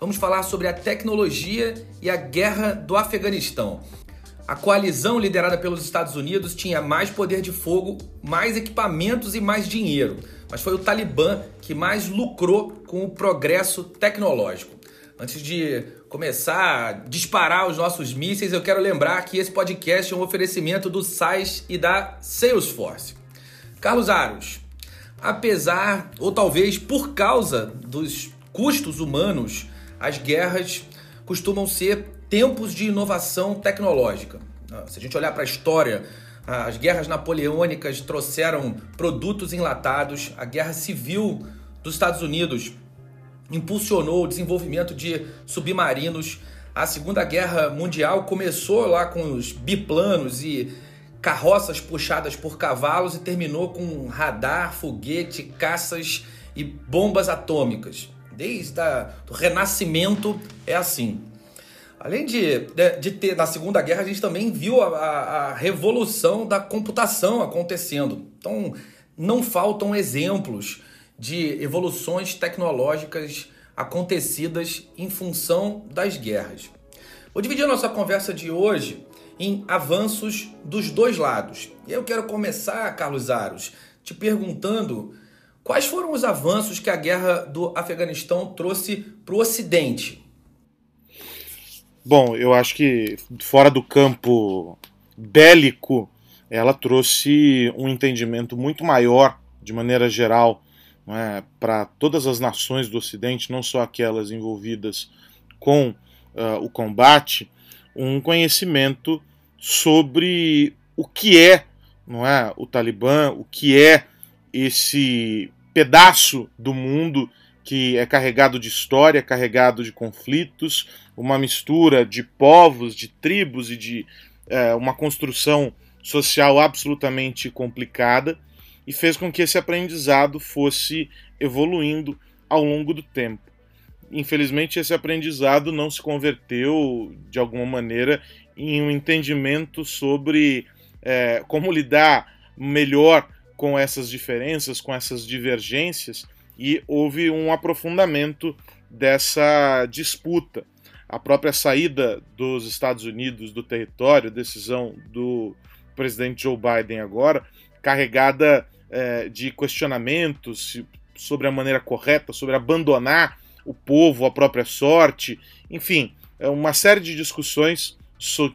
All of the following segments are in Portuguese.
vamos falar sobre a tecnologia e a guerra do Afeganistão. A coalizão liderada pelos Estados Unidos tinha mais poder de fogo, mais equipamentos e mais dinheiro, mas foi o Talibã que mais lucrou com o progresso tecnológico. Antes de começar a disparar os nossos mísseis, eu quero lembrar que esse podcast é um oferecimento do SAIS e da Salesforce. Carlos Aros, apesar ou talvez por causa dos custos humanos, as guerras costumam ser tempos de inovação tecnológica. Ah, se a gente olhar para a história, as guerras napoleônicas trouxeram produtos enlatados, a guerra civil dos Estados Unidos impulsionou o desenvolvimento de submarinos. A Segunda Guerra Mundial começou lá com os biplanos e carroças puxadas por cavalos e terminou com radar, foguete, caças e bombas atômicas. Desde o Renascimento é assim. Além de, de, de, ter, na Segunda Guerra, a gente também viu a, a, a revolução da computação acontecendo. Então, não faltam exemplos de evoluções tecnológicas acontecidas em função das guerras. Vou dividir a nossa conversa de hoje em avanços dos dois lados. E eu quero começar, Carlos Aros, te perguntando quais foram os avanços que a guerra do Afeganistão trouxe para o Ocidente. Bom, eu acho que fora do campo bélico, ela trouxe um entendimento muito maior, de maneira geral, é, para todas as nações do Ocidente, não só aquelas envolvidas com uh, o combate, um conhecimento sobre o que é, não é, o Talibã, o que é esse pedaço do mundo que é carregado de história, carregado de conflitos, uma mistura de povos, de tribos e de é, uma construção social absolutamente complicada e fez com que esse aprendizado fosse evoluindo ao longo do tempo. Infelizmente, esse aprendizado não se converteu, de alguma maneira, em um entendimento sobre é, como lidar melhor com essas diferenças, com essas divergências, e houve um aprofundamento dessa disputa. A própria saída dos Estados Unidos do território, decisão do presidente Joe Biden agora, carregada é, de questionamentos sobre a maneira correta, sobre abandonar o povo à própria sorte, enfim, é uma série de discussões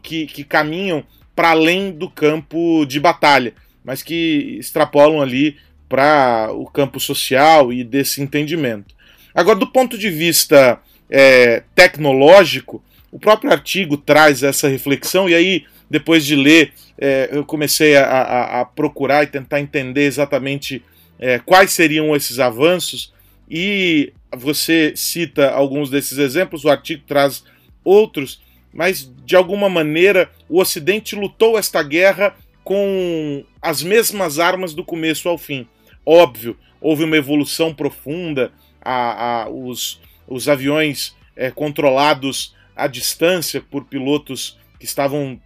que, que caminham para além do campo de batalha, mas que extrapolam ali para o campo social e desse entendimento. Agora, do ponto de vista é, tecnológico, o próprio artigo traz essa reflexão, e aí depois de ler, é, eu comecei a, a, a, procurar e tentar entender exatamente é, quais seriam esses avanços, e você cita alguns desses exemplos, o artigo traz outros, mas de alguma maneira o Ocidente lutou esta guerra com as mesmas armas do começo ao fim. Óbvio, houve uma evolução profunda, a, a os, os aviões é, controlados à distância por pilotos que estavam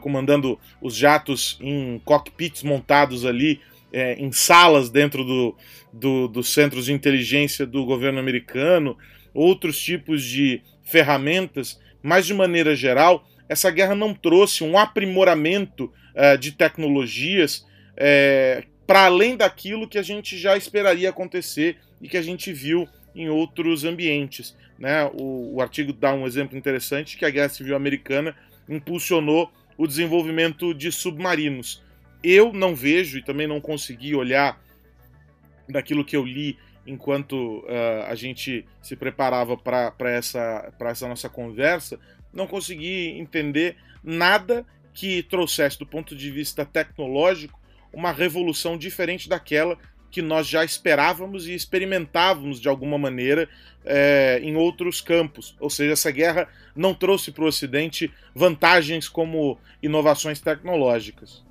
comandando os jatos em cockpits montados ali é, em salas dentro do, do, dos centros de inteligência do governo americano, outros tipos de ferramentas, mas de maneira geral, essa guerra não trouxe um aprimoramento uh, de tecnologias é, para além daquilo que a gente já esperaria acontecer e que a gente viu em outros ambientes. Né? O, o artigo dá um exemplo interessante que a Guerra Civil Americana impulsionou o desenvolvimento de submarinos. Eu não vejo e também não consegui olhar daquilo que eu li enquanto uh, a gente se preparava para essa, essa nossa conversa, não consegui entender nada que trouxesse, do ponto de vista tecnológico, uma revolução diferente daquela que nós já esperávamos e experimentávamos de alguma maneira é, em outros campos. Ou seja, essa guerra não trouxe para o Ocidente vantagens como inovações tecnológicas.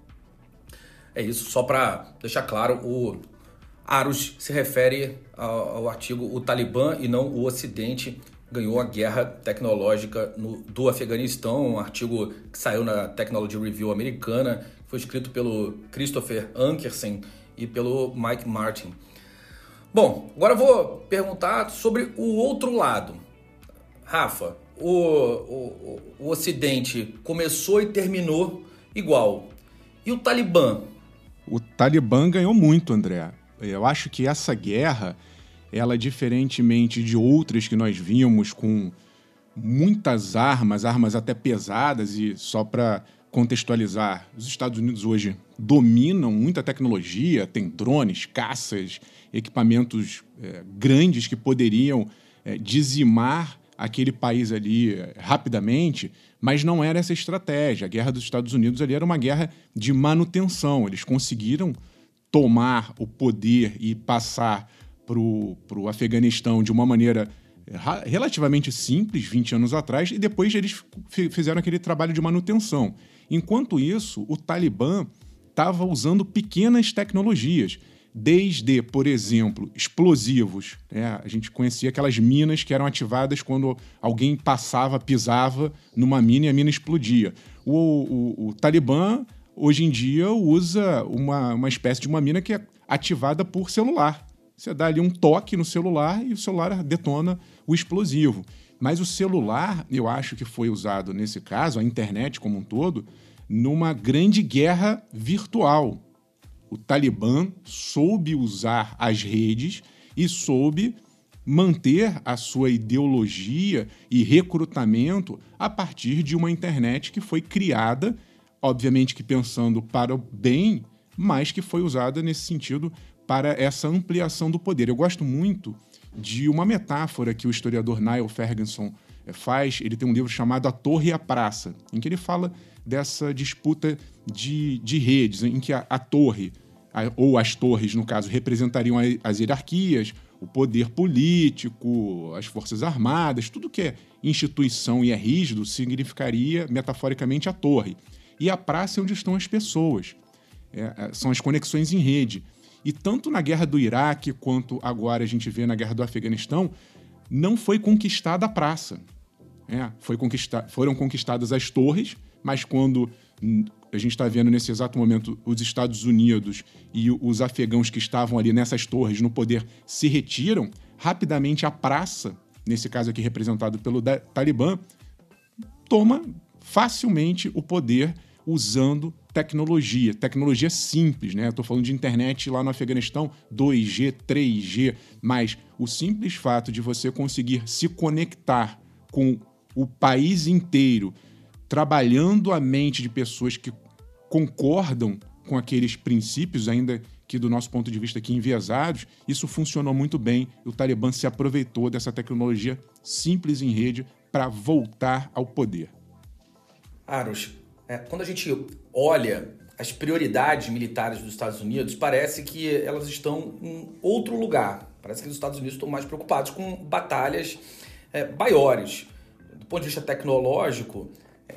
É isso, só para deixar claro, o Aros se refere ao, ao, artigo o Talibã e não o Ocidente ganhou a guerra tecnológica no, do Afeganistão, um artigo que saiu na Technology Review americana, foi escrito pelo Christopher Ankersen e pelo Mike Martin. Bom, agora eu vou perguntar sobre o outro lado. Rafa, o, o, o Ocidente começou e terminou igual. E o Talibã? O Talibã ganhou muito, André. Eu acho que essa guerra, ela diferentemente de outras que nós vimos com muitas armas, armas até pesadas e só para contextualizar, os Estados Unidos hoje dominam muita tecnologia, tem drones, caças, equipamentos é, grandes que poderiam é, dizimar aquele país ali é, rapidamente, mas não era essa estratégia. A guerra dos Estados Unidos ali era uma guerra de manutenção. Eles conseguiram tomar o poder e passar para o Afeganistão de uma maneira é, relativamente simples, 20 anos atrás, e depois eles fizeram aquele trabalho de manutenção. Enquanto isso, o Talibã estava usando pequenas tecnologias desde, por exemplo, explosivos. Né? A gente conhecia aquelas minas que eram ativadas quando alguém passava, pisava numa mina e a mina explodia. O, o, o Talibã, hoje em dia, usa uma, uma espécie de uma mina que é ativada por celular. Você dá ali um toque no celular e o celular detona o explosivo. Mas o celular, eu acho que foi usado nesse caso, a internet como um todo, numa grande guerra virtual o Talibã soube usar as redes e soube manter a sua ideologia e recrutamento a partir de uma internet que foi criada, obviamente que pensando para o bem, mas que foi usada nesse sentido para essa ampliação do poder. Eu gosto muito de uma metáfora que o historiador Niall Ferguson eh, faz. Ele tem um livro chamado A Torre e a Praça, em que ele fala dessa disputa de, de redes, em que a, a torre, a, ou as torres, no caso, representariam as hierarquias, o poder político, as forças armadas, tudo que é instituição e é rígido significaria, metaforicamente, a torre. E a praça é onde estão as pessoas. É, é são as conexões em rede. E tanto na guerra do Iraque quanto agora a gente vê na guerra do Afeganistão, não foi conquistada a praça. É, foi conquista foram conquistadas as torres, mas quando a gente está vendo nesse exato momento os Estados Unidos e os afegãos que estavam ali nessas torres no poder se retiram, rapidamente a praça, nesse caso aqui representado pelo Talibã, toma facilmente o poder usando tecnologia, tecnologia simples, né? Estou falando de internet lá no Afeganistão, 2G, 3G, mas o simples fato de você conseguir se conectar com o país inteiro trabalhando a mente de pessoas que concordam com aqueles princípios, ainda que do nosso ponto de vista aqui enviesados, isso funcionou muito bem. O Talibã se aproveitou dessa tecnologia simples em rede para voltar ao poder. Aros, é, quando a gente olha as prioridades militares dos Estados Unidos, parece que elas estão em outro lugar. Parece que os Estados Unidos estão mais preocupados com batalhas é, maiores. Do ponto de vista tecnológico,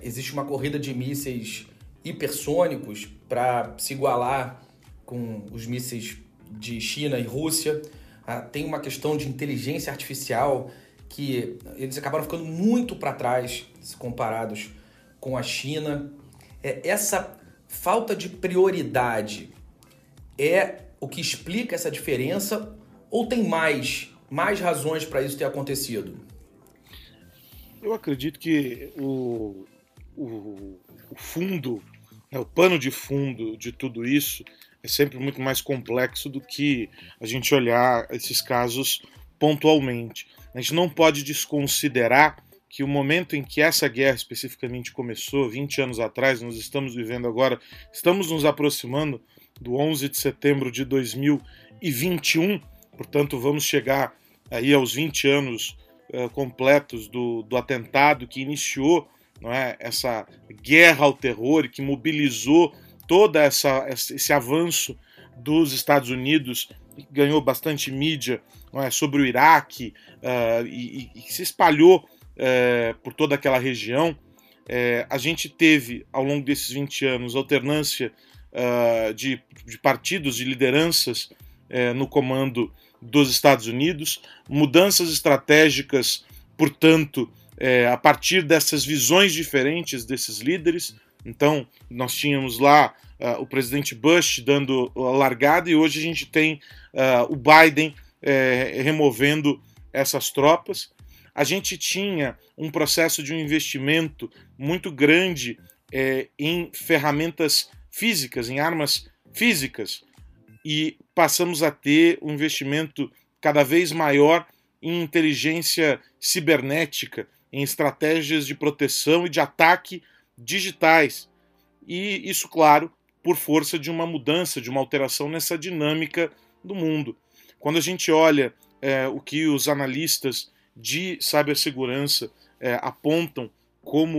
existe uma corrida de mísseis hipersônicos para se igualar com os mísseis de China e Rússia. Ah, tem uma questão de inteligência artificial que eles acabaram ficando muito para trás se comparados com a China. É, essa falta de prioridade é o que explica essa diferença ou tem mais, mais razões para isso ter acontecido? Eu acredito que o, o, o fundo, né, o pano de fundo de tudo isso é sempre muito mais complexo do que a gente olhar esses casos pontualmente. A gente não pode desconsiderar que o momento em que essa guerra especificamente começou, 20 anos atrás, nós estamos vivendo agora, estamos nos aproximando do 11 de setembro de 2021, portanto, vamos chegar aí aos 20 anos uh, completos do, do atentado que iniciou não é? essa guerra ao terror que mobilizou toda essa esse avanço dos Estados Unidos, ganhou bastante mídia é, sobre o Iraque uh, e, e, se espalhou uh, por toda aquela região. Uh, a gente teve, ao longo desses 20 anos, alternância de, de, partidos, de lideranças no comando dos Estados Unidos, mudanças estratégicas, portanto, a partir dessas visões diferentes desses líderes. Então, nós tínhamos lá uh, o presidente Bush dando a largada e hoje a gente tem uh, o Biden uh, removendo essas tropas. A gente tinha um processo de um investimento muito grande eh, em ferramentas físicas, em armas físicas, e passamos a ter um investimento cada vez maior em inteligência cibernética, em estratégias de proteção e de ataque digitais. E isso, claro, por força de uma mudança, de uma alteração nessa dinâmica do mundo. Quando a gente olha é, o que os analistas de cibersegurança é, apontam como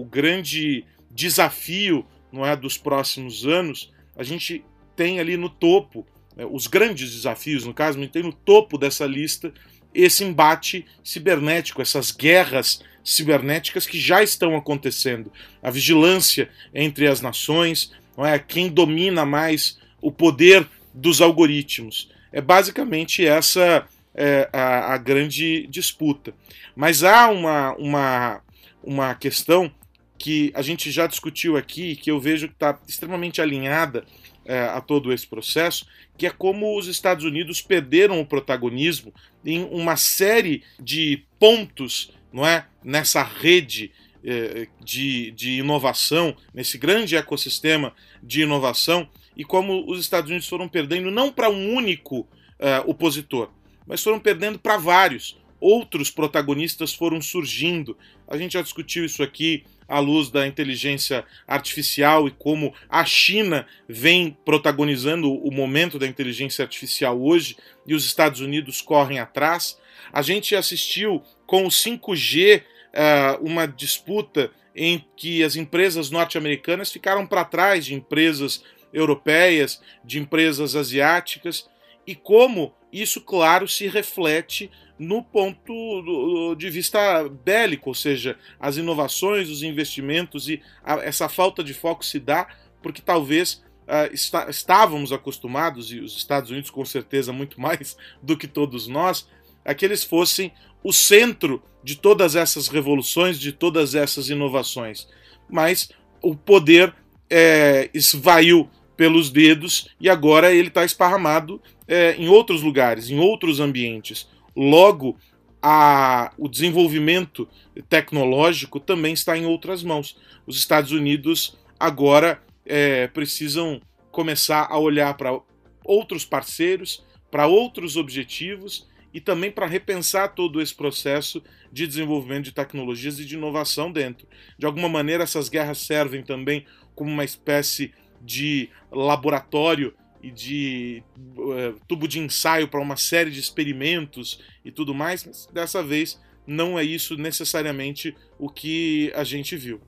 o grande desafio não é, dos próximos anos, a gente tem ali no topo, é, os grandes desafios, no caso, a gente tem no topo dessa lista esse embate cibernético, essas guerras cibernéticas que já estão acontecendo. A vigilância entre as nações, não é? Quem domina mais o poder dos algoritmos. É basicamente essa é, a, a, grande disputa. Mas há uma, uma, uma questão que a gente já discutiu aqui, que eu vejo que está extremamente alinhada é, a todo esse processo, que é como os Estados Unidos perderam o protagonismo em uma série de pontos não é, nessa rede é, de, de inovação, nesse grande ecossistema de inovação, e como os Estados Unidos foram perdendo não para um único uh, opositor, mas foram perdendo para vários. Outros protagonistas foram surgindo. A gente já discutiu isso aqui à luz da inteligência artificial e como a China vem protagonizando o momento da inteligência artificial hoje e os Estados Unidos correm atrás. A gente assistiu com o 5G uh, uma disputa em que as empresas norte-americanas ficaram para trás de empresas europeias, de empresas asiáticas, e como isso, claro, se reflete no ponto de vista bélico, ou seja, as inovações, os investimentos e a, essa falta de foco se dá porque talvez uh, está, estávamos acostumados, e os Estados Unidos com certeza muito mais do que todos nós, a que eles fossem o centro de todas essas revoluções, de todas essas inovações. Mas o poder é, esvaiu pelos dedos e agora ele está esparramado é, em outros lugares, em outros ambientes. Logo, a, o desenvolvimento tecnológico também está em outras mãos. Os Estados Unidos agora é, precisam começar a olhar para outros parceiros, para outros objetivos e também para repensar todo esse processo de desenvolvimento de tecnologias e de inovação dentro. De alguma maneira, essas guerras servem também como uma espécie de laboratório e de uh, tubo de ensaio para uma série de experimentos e tudo mais, mas dessa vez não é isso necessariamente o que a gente viu.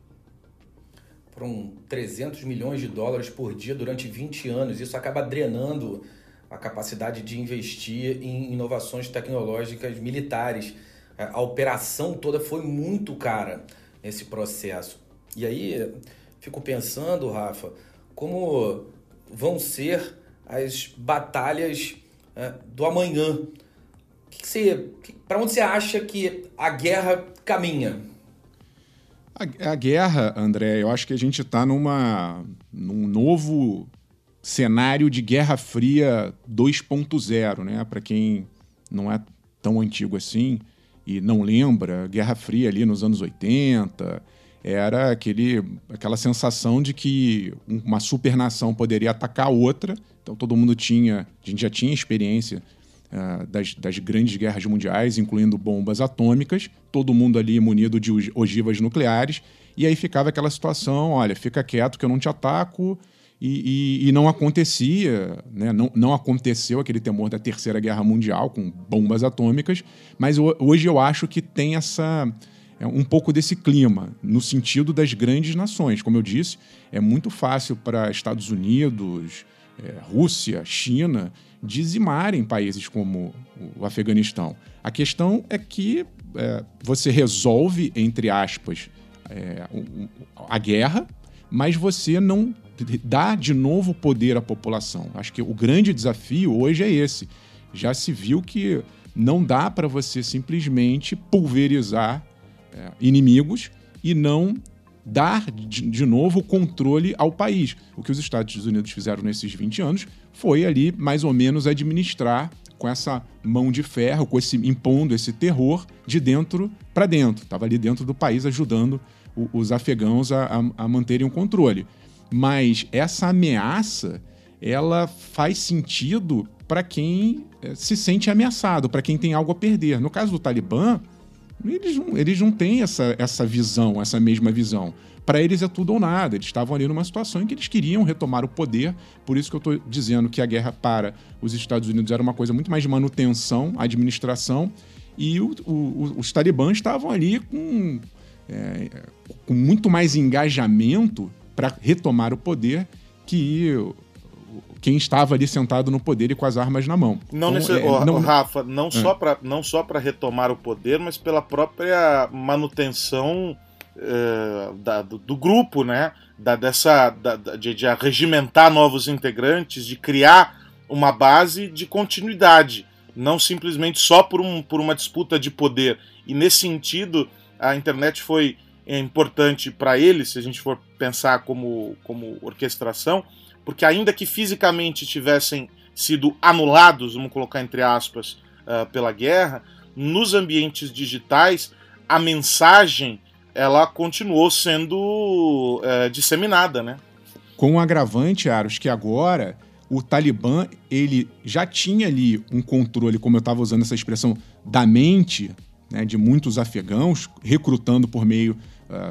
Foram 300 milhões de dólares por dia durante 20 anos. Isso acaba drenando a capacidade de investir em inovações tecnológicas militares. A operação toda foi muito cara nesse processo. E aí, fico pensando, Rafa, como vão ser as batalhas é, do amanhã. Para onde você acha que a guerra caminha? A, a guerra, André, eu acho que a gente está numa num novo cenário de Guerra Fria 2.0, né? Para quem não é tão antigo assim e não lembra, Guerra Fria ali nos anos 80 era aquele, aquela sensação de que uma supernação poderia atacar outra. Então todo mundo tinha, a gente já tinha experiência uh, das, das grandes guerras mundiais, incluindo bombas atômicas, todo mundo ali munido de ogivas nucleares, e aí ficava aquela situação, olha, fica quieto que eu não te ataco, e, e, e, não acontecia, né? não, não aconteceu aquele temor da Terceira Guerra Mundial com bombas atômicas, mas hoje eu acho que tem essa um pouco desse clima, no sentido das grandes nações. Como eu disse, é muito fácil para Estados Unidos, é, Rússia, China, dizimarem países como o Afeganistão. A questão é que é, você resolve, entre aspas, é, a guerra, mas você não dá de novo poder à população. Acho que o grande desafio hoje é esse. Já se viu que não dá para você simplesmente pulverizar é, inimigos e não dar de, novo o controle ao país. O que os Estados Unidos fizeram nesses 20 anos foi ali mais ou menos administrar com essa mão de ferro, com esse impondo esse terror de dentro para dentro. Estava ali dentro do país ajudando os afegãos a, a, a manterem o controle. Mas essa ameaça, ela faz sentido para quem eh, se sente ameaçado, para quem tem algo a perder. No caso do Talibã, eles não, eles não têm essa, essa visão, essa mesma visão. Para eles é tudo ou nada. Eles estavam ali numa situação em que eles queriam retomar o poder. Por isso que eu estou dizendo que a guerra para os Estados Unidos era uma coisa muito mais de manutenção, administração. E o, o, os talibãs estavam ali com, é, com muito mais engajamento para retomar o poder que quem estava ali sentado no poder e com as armas na mão. Não, então, nesse, é, não... Rafa, não é. só para não só para retomar o poder, mas pela própria manutenção é, da, do, do, grupo, né? Da, dessa da, de, de regimentar novos integrantes, de criar uma base de continuidade, não simplesmente só por, um, por uma disputa de poder. E nesse sentido, a internet foi importante para eles, se a gente for pensar como, como orquestração, porque ainda que fisicamente tivessem sido anulados, vamos colocar entre aspas, uh, pela guerra, nos ambientes digitais a mensagem ela continuou sendo uh, disseminada, né? Com o agravante, Aros, que agora o Talibã ele já tinha ali um controle, como eu estava usando essa expressão, da mente né, de muitos afegãos, recrutando por meio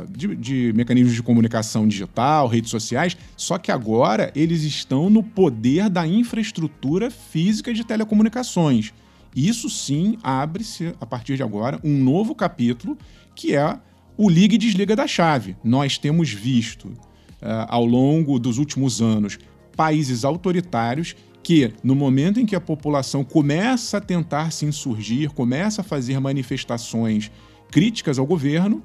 de, de, mecanismos de comunicação digital, redes sociais, só que agora eles estão no poder da infraestrutura física de telecomunicações. Isso sim abre-se, a partir de agora, um novo capítulo que é o liga e desliga da chave. Nós temos visto uh, ao longo dos últimos anos países autoritários que, no momento em que a população começa a tentar se insurgir, começa a fazer manifestações críticas ao governo,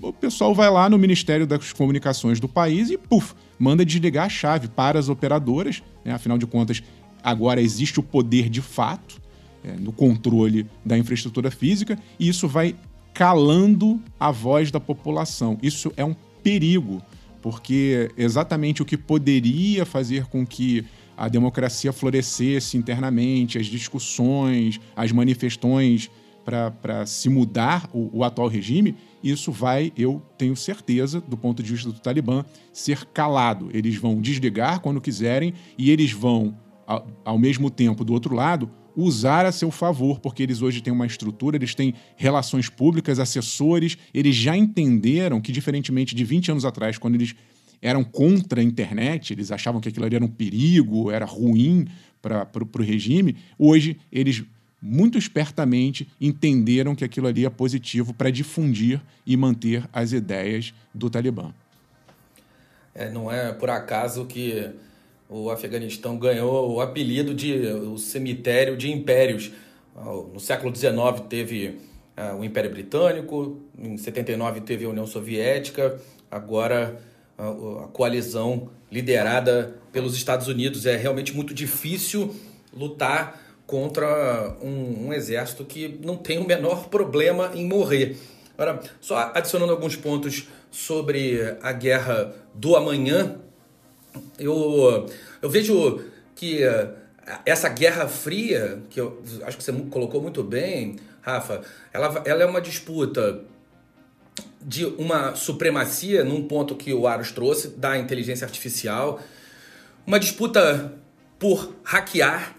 o, pessoal vai lá no Ministério das Comunicações do país e, puf, manda desligar a chave para as operadoras. Né? Afinal de contas, agora existe o poder de fato é, no controle da infraestrutura física e isso vai calando a voz da população. Isso é um perigo, porque exatamente o que poderia fazer com que a democracia florescesse internamente, as discussões, as manifestações para se mudar o, o, atual regime, isso vai, eu tenho certeza, do ponto de vista do Talibã, ser calado. Eles vão desligar quando quiserem e eles vão, ao, mesmo tempo, do outro lado, usar a seu favor, porque eles hoje têm uma estrutura, eles têm relações públicas, assessores, eles já entenderam que, diferentemente de 20 anos atrás, quando eles eram contra a internet, eles achavam que aquilo ali era um perigo, era ruim para o regime. Hoje, eles muito espertamente entenderam que aquilo ali é positivo para difundir e manter as ideias do Talibã. É, não é por acaso que o Afeganistão ganhou o apelido de o cemitério de impérios. No século XIX teve uh, o Império Britânico, em 79 teve a União Soviética, agora a, coalizão liderada pelos Estados Unidos. É realmente muito difícil lutar contra um, um, exército que não tem o menor problema em morrer. Agora, só adicionando alguns pontos sobre a guerra do amanhã, eu, eu vejo que essa guerra fria, que eu acho que você colocou muito bem, Rafa, ela, ela é uma disputa de uma supremacia, num ponto que o Aros trouxe, da inteligência artificial, uma disputa por hackear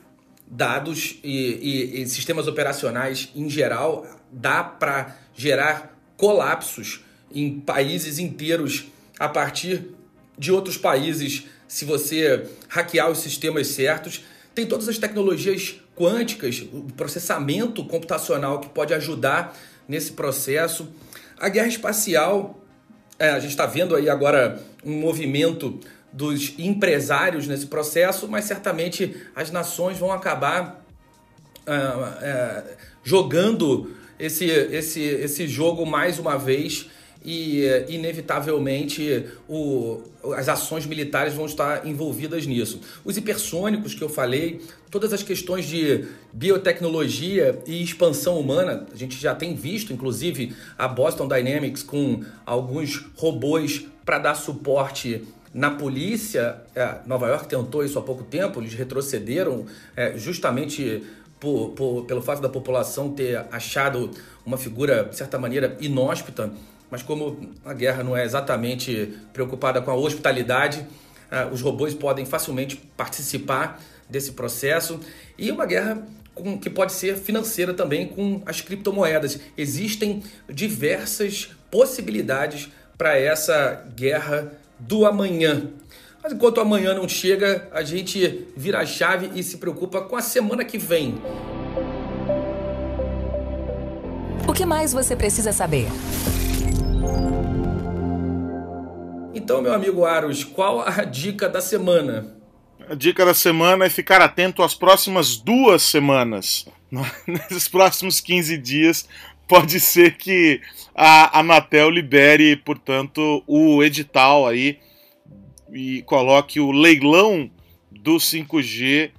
dados e, e, e sistemas operacionais em geral, dá para gerar colapsos em países inteiros a partir de outros países, se você hackear os sistemas certos. Tem todas as tecnologias quânticas, o processamento computacional que pode ajudar nesse processo. A guerra espacial, é, a gente está vendo aí agora um movimento dos empresários nesse processo, mas certamente as nações vão acabar uh, uh, jogando esse, esse, esse jogo mais uma vez e inevitavelmente o, as ações militares vão estar envolvidas nisso. Os hipersônicos que eu falei, todas as questões de biotecnologia e expansão humana, a gente já tem visto, inclusive a Boston Dynamics com alguns robôs para dar suporte na polícia. É, Nova York tentou isso há pouco tempo, eles retrocederam é, justamente por, por, pelo fato da população ter achado uma figura, de certa maneira, inóspita mas como a guerra não é exatamente preocupada com a hospitalidade, uh, os robôs podem facilmente participar desse processo e uma guerra com, que pode ser financeira também com as criptomoedas. Existem diversas possibilidades para essa guerra do amanhã. Mas enquanto amanhã não chega, a gente vira a chave e se preocupa com a semana que vem. O que mais você precisa saber? Então, meu amigo Aros, qual a dica da semana? A dica da semana é ficar atento às próximas duas semanas. Nesses próximos 15 dias, pode ser que a Anatel libere, portanto, o edital aí e coloque o leilão do 5G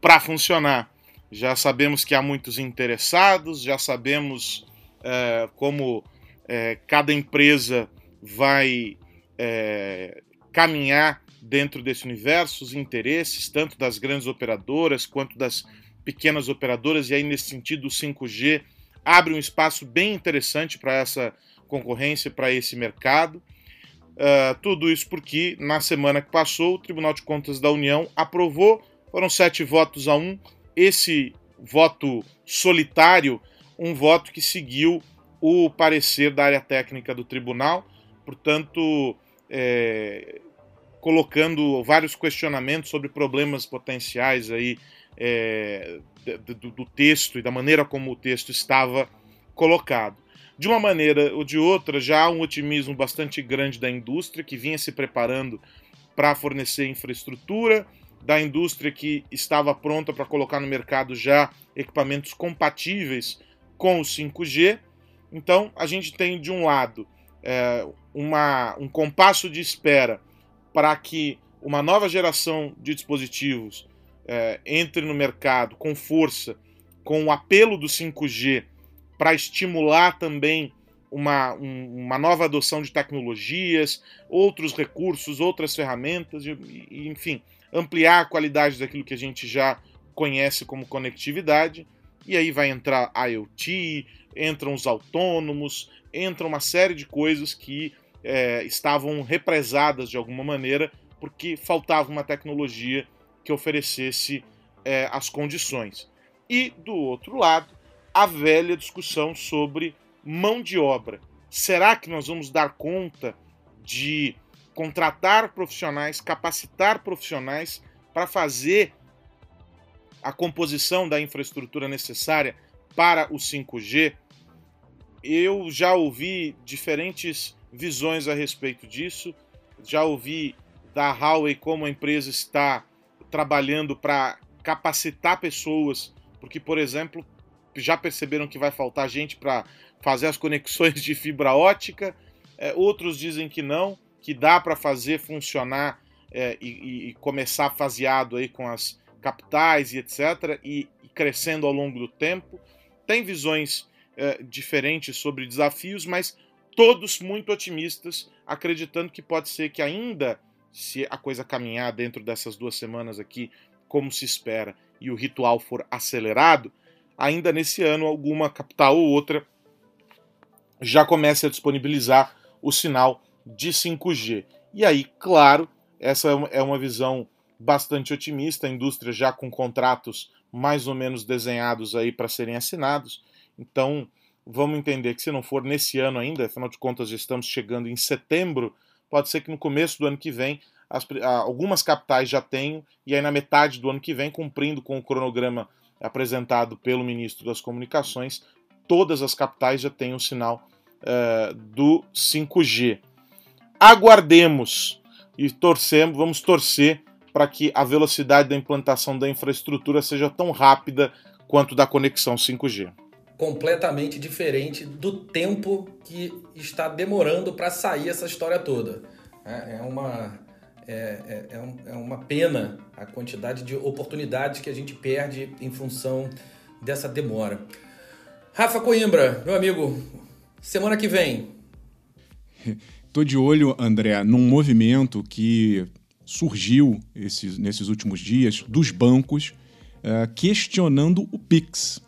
para funcionar. Já sabemos que há muitos interessados, já sabemos é, como é, cada empresa vai é, caminhar dentro desse universo, os interesses tanto das grandes operadoras quanto das pequenas operadoras, e aí nesse sentido o 5G abre um espaço bem interessante para essa concorrência, para esse mercado. Uh, tudo isso porque na semana que passou o Tribunal de Contas da União aprovou, foram sete votos a um, esse voto solitário, um voto que seguiu o parecer da área técnica do tribunal, portanto, é, colocando vários questionamentos sobre problemas potenciais aí é, do, do texto e da maneira como o texto estava colocado. De uma maneira ou de outra, já há um otimismo bastante grande da indústria que vinha se preparando para fornecer infraestrutura, da indústria que estava pronta para colocar no mercado já equipamentos compatíveis com o 5G. Então, a gente tem de um lado é, uma, um compasso de espera para que uma nova geração de dispositivos é, entre no mercado com força, com o apelo do 5G para estimular também uma, um, uma nova adoção de tecnologias, outros recursos, outras ferramentas, e, enfim, ampliar a qualidade daquilo que a gente já conhece como conectividade. E aí vai entrar IoT, entram os autônomos, entra uma série de coisas que é, estavam represadas de alguma maneira porque faltava uma tecnologia que oferecesse é, as condições. E do outro lado, a velha discussão sobre mão de obra. Será que nós vamos dar conta de contratar profissionais, capacitar profissionais para fazer a composição da infraestrutura necessária para o 5G? Eu já ouvi diferentes visões a respeito disso. Já ouvi da Huawei como a empresa está trabalhando para capacitar pessoas, porque, por exemplo, já perceberam que vai faltar gente para fazer as conexões de fibra ótica. É, outros dizem que não, que dá para fazer funcionar é, e, e, começar faseado aí com as capitais e etc. E, e crescendo ao longo do tempo. Tem visões é, diferentes sobre desafios, mas todos muito otimistas, acreditando que pode ser que ainda, se a coisa caminhar dentro dessas duas semanas aqui, como se espera, e o ritual for acelerado, ainda nesse ano alguma capital ou outra já comece a disponibilizar o sinal de 5G. E aí, claro, essa é uma visão bastante otimista, a indústria já com contratos mais ou menos desenhados aí para serem assinados. Então, vamos entender que se não for nesse ano ainda, afinal de contas já estamos chegando em setembro, pode ser que no começo do ano que vem as, algumas capitais já tenham, e aí na metade do ano que vem, cumprindo com o cronograma apresentado pelo ministro das Comunicações, todas as capitais já tenham sinal uh, do 5G. Aguardemos. e torcemos, vamos torcer para que a velocidade da implantação da infraestrutura seja tão rápida quanto da conexão 5G. Completamente diferente do tempo que está demorando para sair essa história toda. É, é uma, é, é, é, é uma pena a quantidade de oportunidades que a gente perde em função dessa demora. Rafa Coimbra, meu amigo, semana que vem. Tô de olho, André, num movimento que surgiu esses, nesses últimos dias dos bancos uh, questionando o Pix.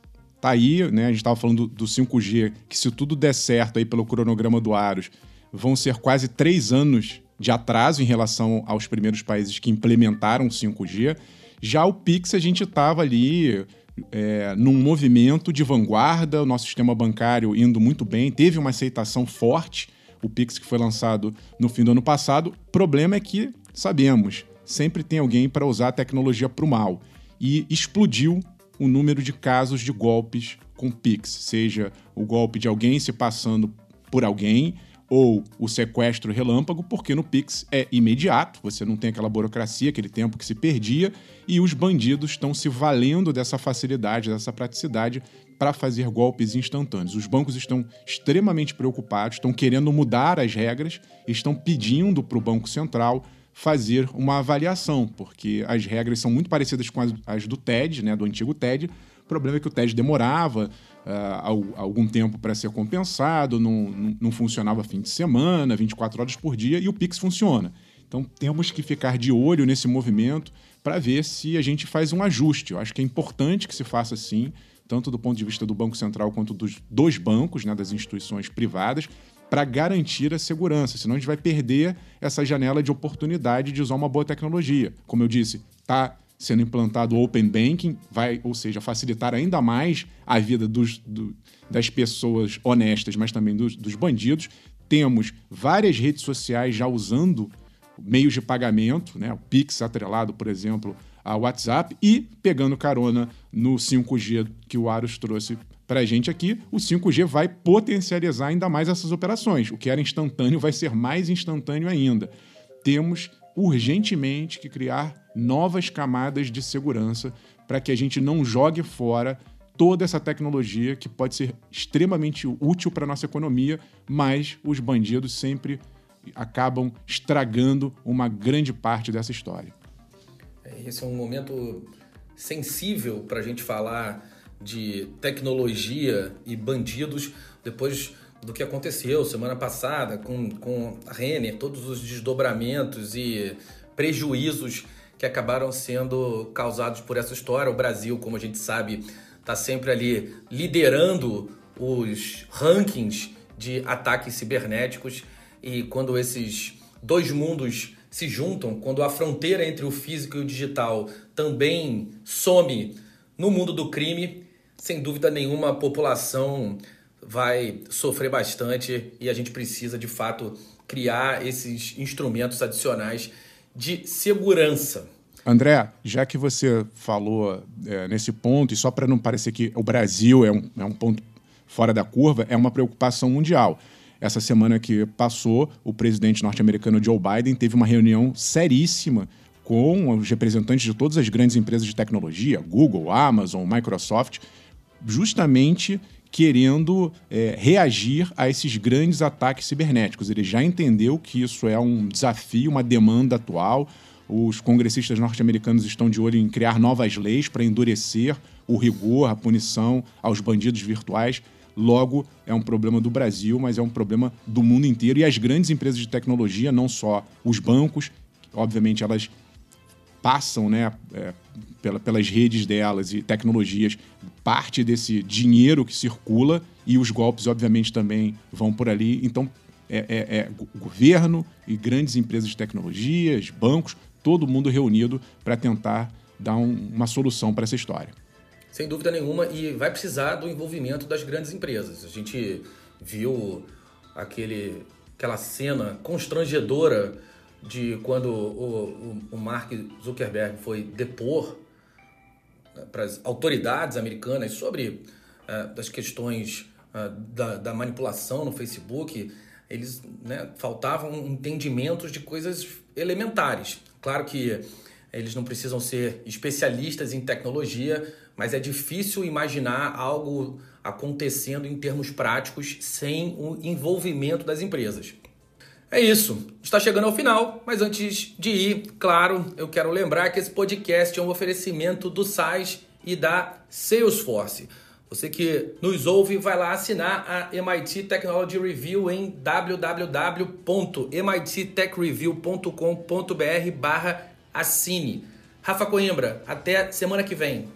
Tá aí, né? A gente estava falando do, do 5G, que se tudo der certo aí pelo cronograma do Aros, vão ser quase três anos de atraso em relação aos primeiros países que implementaram 5G. Já o Pix, a gente estava ali é, num movimento de vanguarda, o nosso sistema bancário indo muito bem, teve uma aceitação forte, o Pix que foi lançado no fim do ano passado. O problema é que, sabemos, sempre tem alguém para usar a tecnologia para o mal. E explodiu o número de casos de golpes com Pix, seja o golpe de alguém se passando por alguém, ou o sequestro relâmpago, porque no Pix é imediato, você não tem aquela burocracia, aquele tempo que se perdia, e os bandidos estão se valendo dessa facilidade, dessa praticidade para fazer golpes instantâneos. Os bancos estão extremamente preocupados, estão querendo mudar as regras, estão pedindo para o Banco Central fazer uma avaliação, porque as regras são muito parecidas com as, as do TED, né, do antigo TED. O problema é que o TED demorava, uh, algum tempo para ser compensado, não, não, não funcionava fim de semana, 24 horas por dia, e o Pix funciona. Então temos que ficar de olho nesse movimento para ver se a gente faz um ajuste. Eu acho que é importante que se faça assim, tanto do ponto de vista do Banco Central quanto dos, dos bancos, né, das instituições privadas, para garantir a segurança. Senão a gente vai perder essa janela de oportunidade de usar uma boa tecnologia. Como eu disse, está sendo implantado o Open Banking, vai, ou seja, facilitar ainda mais a vida dos, do, das pessoas honestas, mas também dos, dos bandidos. Temos várias redes sociais já usando meios de pagamento, né? o Pix atrelado, por exemplo, ao WhatsApp, e pegando carona no 5G que o Aros trouxe para a gente aqui, o 5G vai potencializar ainda mais essas operações. O que era instantâneo vai ser mais instantâneo ainda. Temos urgentemente que criar novas camadas de segurança para que a gente não jogue fora toda essa tecnologia que pode ser extremamente útil para a nossa economia, mas os bandidos sempre acabam estragando uma grande parte dessa história. É, esse é um momento sensível para a gente falar de tecnologia e bandidos depois do que aconteceu semana passada com, com a Renner, todos os desdobramentos e prejuízos que acabaram sendo causados por essa história. O Brasil, como a gente sabe, está sempre ali liderando os rankings de ataques cibernéticos e quando esses dois mundos se juntam, quando a fronteira entre o físico e o digital também some no mundo do crime, sem dúvida nenhuma a população vai sofrer bastante e a gente precisa de fato criar esses instrumentos adicionais de segurança. André, já que você falou é, nesse ponto, e só para não parecer que o Brasil é um, é um ponto fora da curva, é uma preocupação mundial. Essa semana que passou, o presidente norte-americano Joe Biden teve uma reunião seríssima com os representantes de todas as grandes empresas de tecnologia, Google, Amazon, Microsoft, justamente querendo é, reagir a esses grandes ataques cibernéticos. Ele já entendeu que isso é um desafio, uma demanda atual. Os congressistas norte-americanos estão de olho em criar novas leis para endurecer o rigor, a punição aos bandidos virtuais. Logo, é um problema do Brasil, mas é um problema do mundo inteiro. E as grandes empresas de tecnologia, não só os bancos, obviamente elas passam né, é, pela, pelas redes delas e tecnologias parte desse dinheiro que circula e os golpes, obviamente, também vão por ali. Então, é, é, é governo e grandes empresas de tecnologias, bancos, todo mundo reunido para tentar dar um, uma solução para essa história. Sem dúvida nenhuma, e vai precisar do envolvimento das grandes empresas. A gente viu aquele, aquela cena constrangedora de quando o, o, o Mark Zuckerberg foi depor né, para as autoridades americanas sobre uh, as questões uh, da, da, manipulação no Facebook, eles né, faltavam entendimentos de coisas elementares. Claro que eles não precisam ser especialistas em tecnologia, mas é difícil imaginar algo acontecendo em termos práticos sem o envolvimento das empresas. É isso, está chegando ao final, mas antes de ir, claro, eu quero lembrar que esse podcast é um oferecimento do SAIS e da Salesforce. Você que nos ouve, vai lá assinar a MIT Technology Review em www.mittechreview.com.br barra assine. Rafa Coimbra, até semana que vem.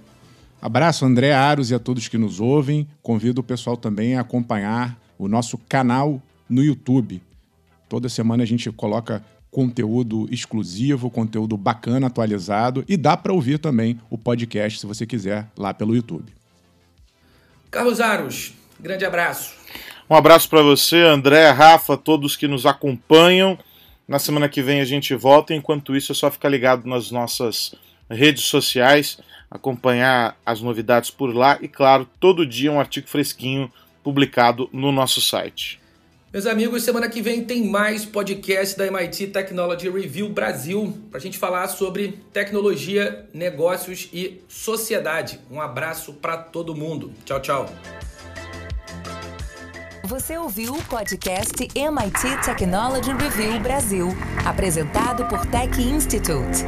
Abraço, André Aros e a todos que nos ouvem. Convido o pessoal também a acompanhar o nosso canal no YouTube. Toda semana a gente coloca conteúdo exclusivo, conteúdo bacana, atualizado e dá para ouvir também o podcast se você quiser lá pelo YouTube. Carlos Aros, grande abraço. Um abraço para você, André, Rafa, todos que nos acompanham. Na semana que vem a gente volta. Enquanto isso, é só ficar ligado nas nossas redes sociais, acompanhar as novidades por lá e, claro, todo dia um artigo fresquinho publicado no nosso site. Meus amigos, semana que vem tem mais podcast da MIT Technology Review Brasil para a gente falar sobre tecnologia, negócios e sociedade. Um abraço para todo mundo. Tchau, tchau. Você ouviu o podcast MIT Technology Review Brasil, apresentado por Tech Institute.